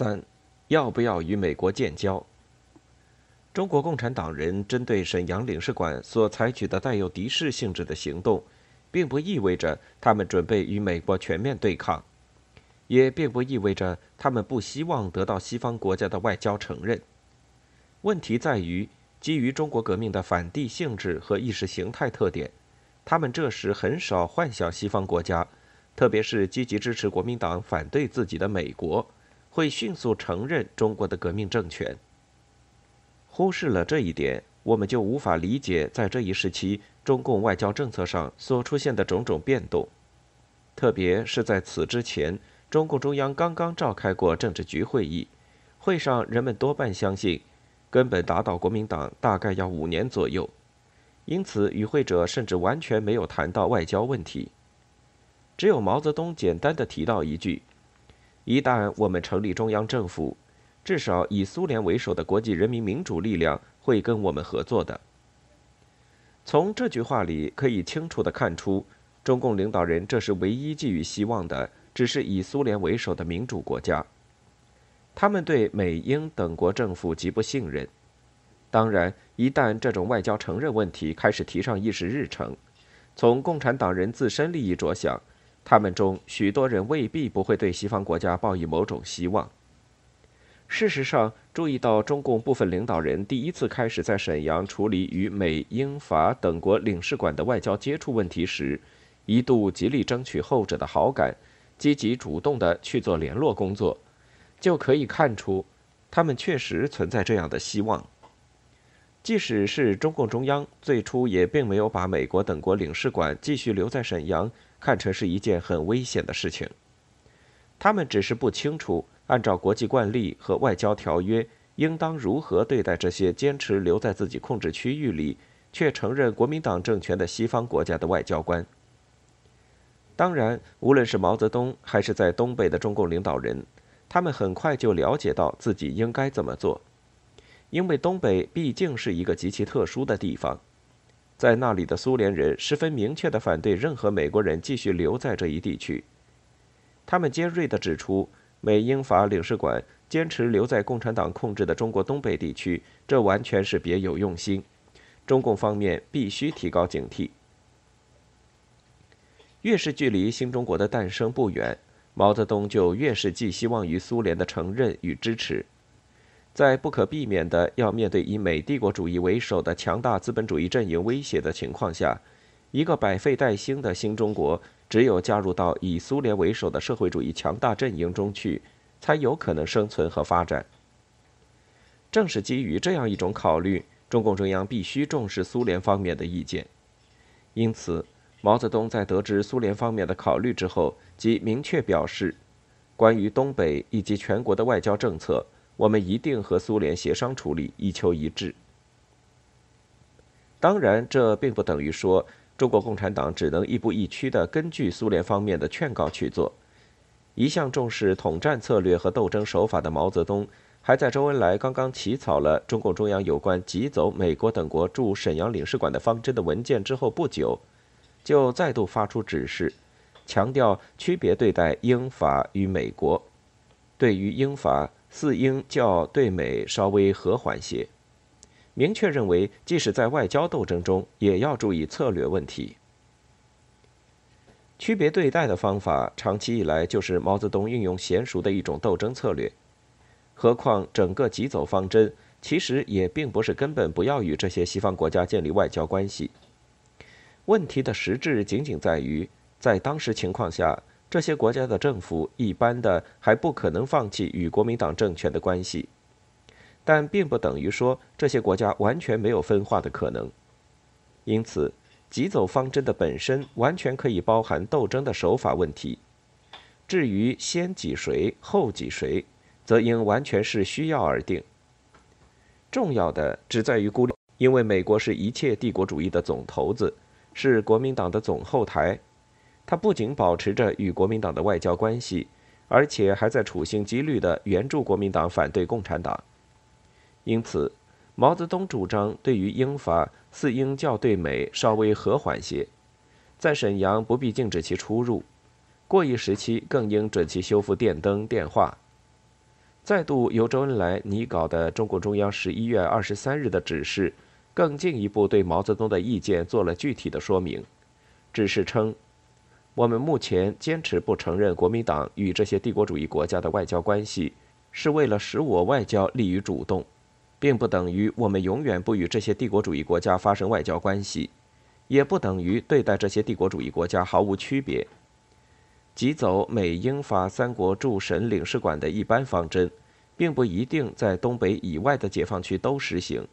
三，要不要与美国建交？中国共产党人针对沈阳领事馆所采取的带有敌视性质的行动，并不意味着他们准备与美国全面对抗，也并不意味着他们不希望得到西方国家的外交承认。问题在于，基于中国革命的反帝性质和意识形态特点，他们这时很少幻想西方国家，特别是积极支持国民党反对自己的美国。会迅速承认中国的革命政权。忽视了这一点，我们就无法理解在这一时期中共外交政策上所出现的种种变动。特别是在此之前，中共中央刚刚召开过政治局会议，会上人们多半相信，根本打倒国民党大概要五年左右，因此与会者甚至完全没有谈到外交问题。只有毛泽东简单的提到一句。一旦我们成立中央政府，至少以苏联为首的国际人民民主力量会跟我们合作的。从这句话里可以清楚地看出，中共领导人这是唯一寄予希望的，只是以苏联为首的民主国家。他们对美英等国政府极不信任。当然，一旦这种外交承认问题开始提上议事日程，从共产党人自身利益着想。他们中许多人未必不会对西方国家抱以某种希望。事实上，注意到中共部分领导人第一次开始在沈阳处理与美、英、法等国领事馆的外交接触问题时，一度极力争取后者的好感，积极主动地去做联络工作，就可以看出，他们确实存在这样的希望。即使是中共中央最初也并没有把美国等国领事馆继续留在沈阳。看成是一件很危险的事情。他们只是不清楚，按照国际惯例和外交条约，应当如何对待这些坚持留在自己控制区域里，却承认国民党政权的西方国家的外交官。当然，无论是毛泽东还是在东北的中共领导人，他们很快就了解到自己应该怎么做，因为东北毕竟是一个极其特殊的地方。在那里的苏联人十分明确地反对任何美国人继续留在这一地区。他们尖锐地指出，美英法领事馆坚持留在共产党控制的中国东北地区，这完全是别有用心。中共方面必须提高警惕。越是距离新中国的诞生不远，毛泽东就越是寄希望于苏联的承认与支持。在不可避免的要面对以美帝国主义为首的强大资本主义阵营威胁的情况下，一个百废待兴的新中国只有加入到以苏联为首的社会主义强大阵营中去，才有可能生存和发展。正是基于这样一种考虑，中共中央必须重视苏联方面的意见。因此，毛泽东在得知苏联方面的考虑之后，即明确表示，关于东北以及全国的外交政策。我们一定和苏联协商处理，以求一致。当然，这并不等于说中国共产党只能亦步亦趋地根据苏联方面的劝告去做。一向重视统战策略和斗争手法的毛泽东，还在周恩来刚刚起草了中共中央有关挤走美国等国驻沈阳领事馆的方针的文件之后不久，就再度发出指示，强调区别对待英法与美国。对于英法。四英较对美稍微和缓些，明确认为，即使在外交斗争中，也要注意策略问题。区别对待的方法，长期以来就是毛泽东运用娴熟的一种斗争策略。何况整个急走方针，其实也并不是根本不要与这些西方国家建立外交关系。问题的实质仅仅在于，在当时情况下。这些国家的政府一般的还不可能放弃与国民党政权的关系，但并不等于说这些国家完全没有分化的可能。因此，急走方针的本身完全可以包含斗争的手法问题。至于先挤谁后挤谁，则应完全是需要而定。重要的只在于孤立，因为美国是一切帝国主义的总头子，是国民党的总后台。他不仅保持着与国民党的外交关系，而且还在处心积虑地援助国民党反对共产党。因此，毛泽东主张对于英法四英较对美稍微和缓些，在沈阳不必禁止其出入，过一时期更应准其修复电灯、电话。再度由周恩来拟稿的中共中央十一月二十三日的指示，更进一步对毛泽东的意见做了具体的说明。指示称：“我们目前坚持不承认国民党与这些帝国主义国家的外交关系，是为了使我外交立于主动，并不等于我们永远不与这些帝国主义国家发生外交关系。”也不等于对待这些帝国主义国家毫无区别。即走美英法三国驻省领事馆的一般方针，并不一定在东北以外的解放区都实行，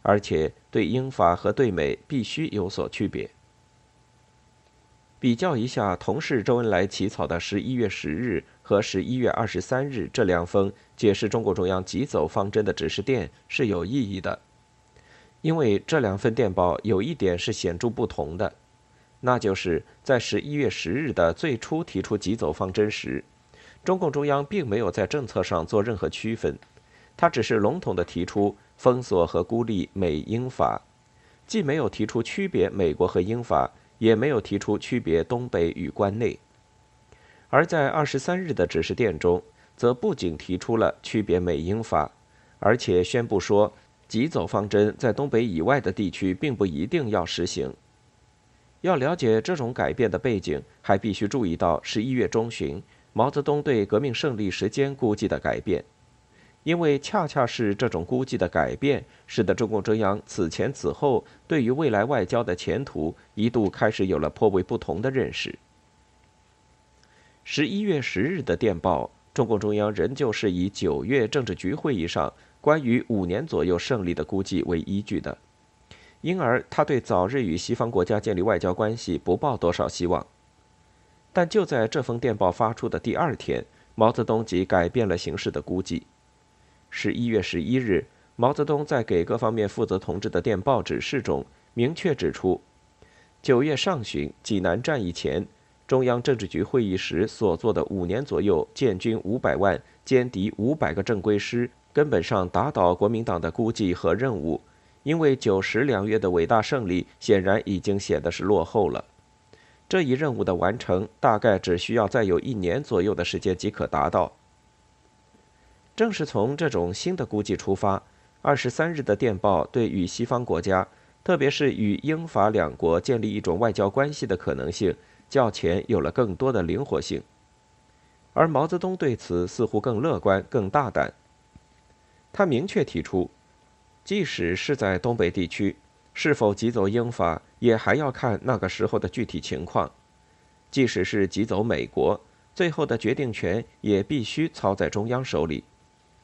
而且对英法和对美必须有所区别。比较一下同是周恩来起草的十一月十日和十一月二十三日这两封解释中共中央急走方针的指示电是有意义的。因为这两份电报有一点是显著不同的，那就是在十一月十日的最初提出急走方针时，中共中央并没有在政策上做任何区分，他只是笼统地提出封锁和孤立美英法，既没有提出区别美国和英法，也没有提出区别东北与关内。而在二十三日的指示电中，则不仅提出了区别美英法，而且宣布说。急走方针在东北以外的地区并不一定要实行。要了解这种改变的背景，还必须注意到十一月中旬毛泽东对革命胜利时间估计的改变，因为恰恰是这种估计的改变，使得中共中央此前此后对于未来外交的前途一度开始有了颇为不同的认识。十一月十日的电报，中共中央仍旧是以九月政治局会议上。关于五年左右胜利的估计为依据的，因而他对早日与西方国家建立外交关系不抱多少希望。但就在这封电报发出的第二天，毛泽东即改变了形势的估计。十一月十一日，毛泽东在给各方面负责同志的电报指示中明确指出，九月上旬济南战役前，中央政治局会议时所做的五年左右建军五百万、歼敌五百个正规师。根本上打倒国民党的估计和任务，因为九十两月的伟大胜利显然已经显得是落后了。这一任务的完成大概只需要再有一年左右的时间即可达到。正是从这种新的估计出发，二十三日的电报对与西方国家，特别是与英法两国建立一种外交关系的可能性，较前有了更多的灵活性。而毛泽东对此似乎更乐观、更大胆。他明确提出，即使是在东北地区，是否急走英法，也还要看那个时候的具体情况；即使是急走美国，最后的决定权也必须操在中央手里。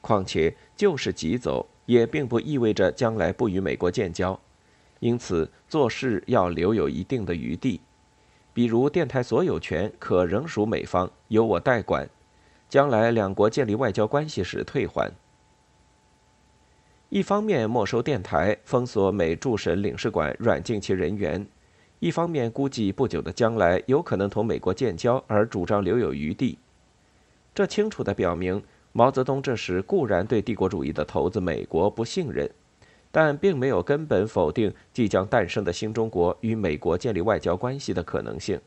况且，就是急走，也并不意味着将来不与美国建交，因此做事要留有一定的余地。比如，电台所有权可仍属美方，由我代管；将来两国建立外交关系时退还。一方面没收电台，封锁美驻省领事馆，软禁其人员；一方面估计不久的将来有可能同美国建交，而主张留有余地。这清楚地表明，毛泽东这时固然对帝国主义的头子美国不信任，但并没有根本否定即将诞生的新中国与美国建立外交关系的可能性。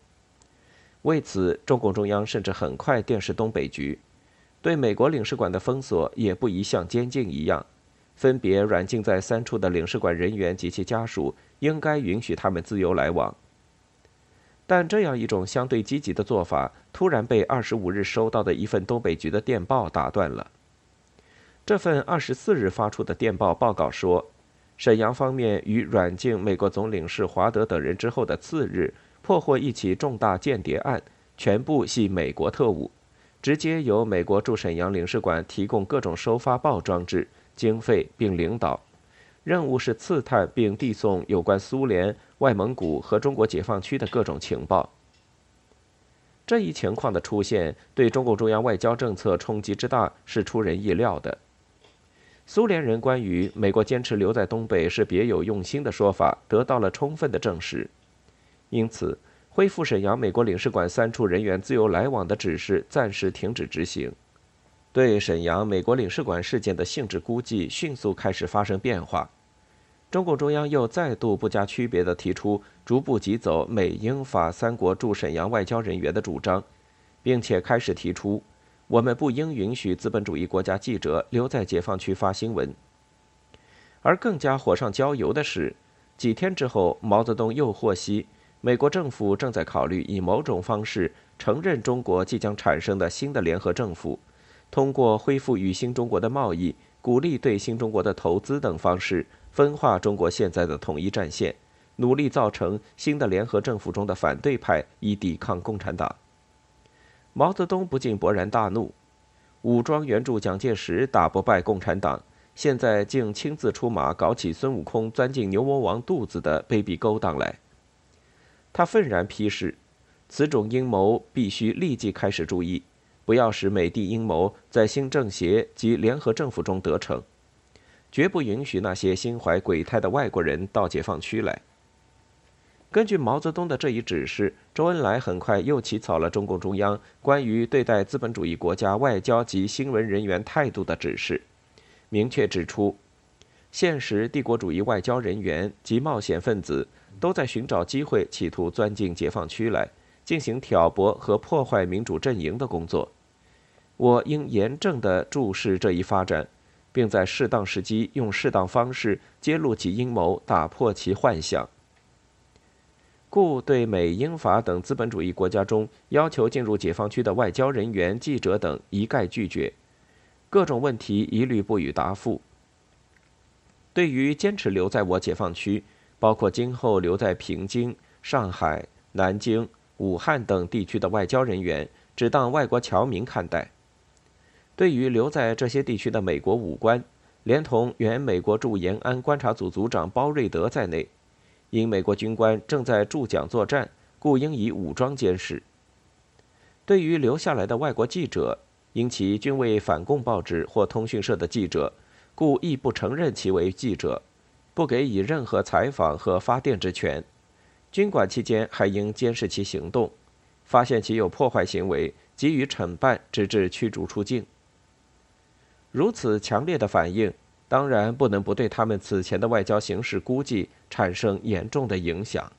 为此，中共中央甚至很快电视东北局，对美国领事馆的封锁也不宜像监禁一样。分别软禁在三处的领事馆人员及其家属，应该允许他们自由来往。但这样一种相对积极的做法，突然被二十五日收到的一份东北局的电报打断了。这份二十四日发出的电报报告说，沈阳方面于软禁美国总领事华德等人之后的次日，破获一起重大间谍案，全部系美国特务，直接由美国驻沈阳领事馆提供各种收发报装置。经费并领导，任务是刺探并递送有关苏联、外蒙古和中国解放区的各种情报。这一情况的出现，对中共中央外交政策冲击之大是出人意料的。苏联人关于美国坚持留在东北是别有用心的说法得到了充分的证实，因此恢复沈阳美国领事馆三处人员自由来往的指示暂时停止执行。对沈阳美国领事馆事件的性质估计迅速开始发生变化，中共中央又再度不加区别地提出逐步挤走美英法三国驻沈阳外交人员的主张，并且开始提出我们不应允许资本主义国家记者留在解放区发新闻。而更加火上浇油的是，几天之后，毛泽东又获悉，美国政府正在考虑以某种方式承认中国即将产生的新的联合政府，通过恢复与新中国的贸易、鼓励对新中国的投资等方式，分化中国现在的统一战线，努力造成新的联合政府中的反对派，以抵抗共产党。毛泽东不禁勃然大怒：武装援助蒋介石打不败共产党，现在竟亲自出马搞起孙悟空钻进牛魔王肚子的卑鄙勾当来。他愤然批示：此种阴谋必须立即开始注意，不要使美帝阴谋在新政协及联合政府中得逞，绝不允许那些心怀鬼胎的外国人到解放区来。根据毛泽东的这一指示，周恩来很快又起草了中共中央关于对待资本主义国家外交及新闻人员态度的指示，明确指出，现实帝国主义外交人员及冒险分子都在寻找机会，企图钻进解放区来进行挑拨和破坏民主阵营的工作。我应严正地注视这一发展，并在适当时机用适当方式揭露其阴谋，打破其幻想。故对美、英、法等资本主义国家中要求进入解放区的外交人员、记者等一概拒绝，各种问题一律不予答复。对于坚持留在我解放区，包括今后留在平津、上海、南京、武汉等地区的外交人员，只当外国侨民看待。对于留在这些地区的美国武官，连同原美国驻延安观察组组长包瑞德在内。因美国军官正在驻蒋作战，故应以武装监视。对于留下来的外国记者，因其均为反共报纸或通讯社的记者，故亦不承认其为记者，不给予任何采访和发电之权。军管期间还应监视其行动，发现其有破坏行为，给予惩办，直至驱逐出境。如此强烈的反应。当然不能不对他们此前的外交形势估计产生严重的影响。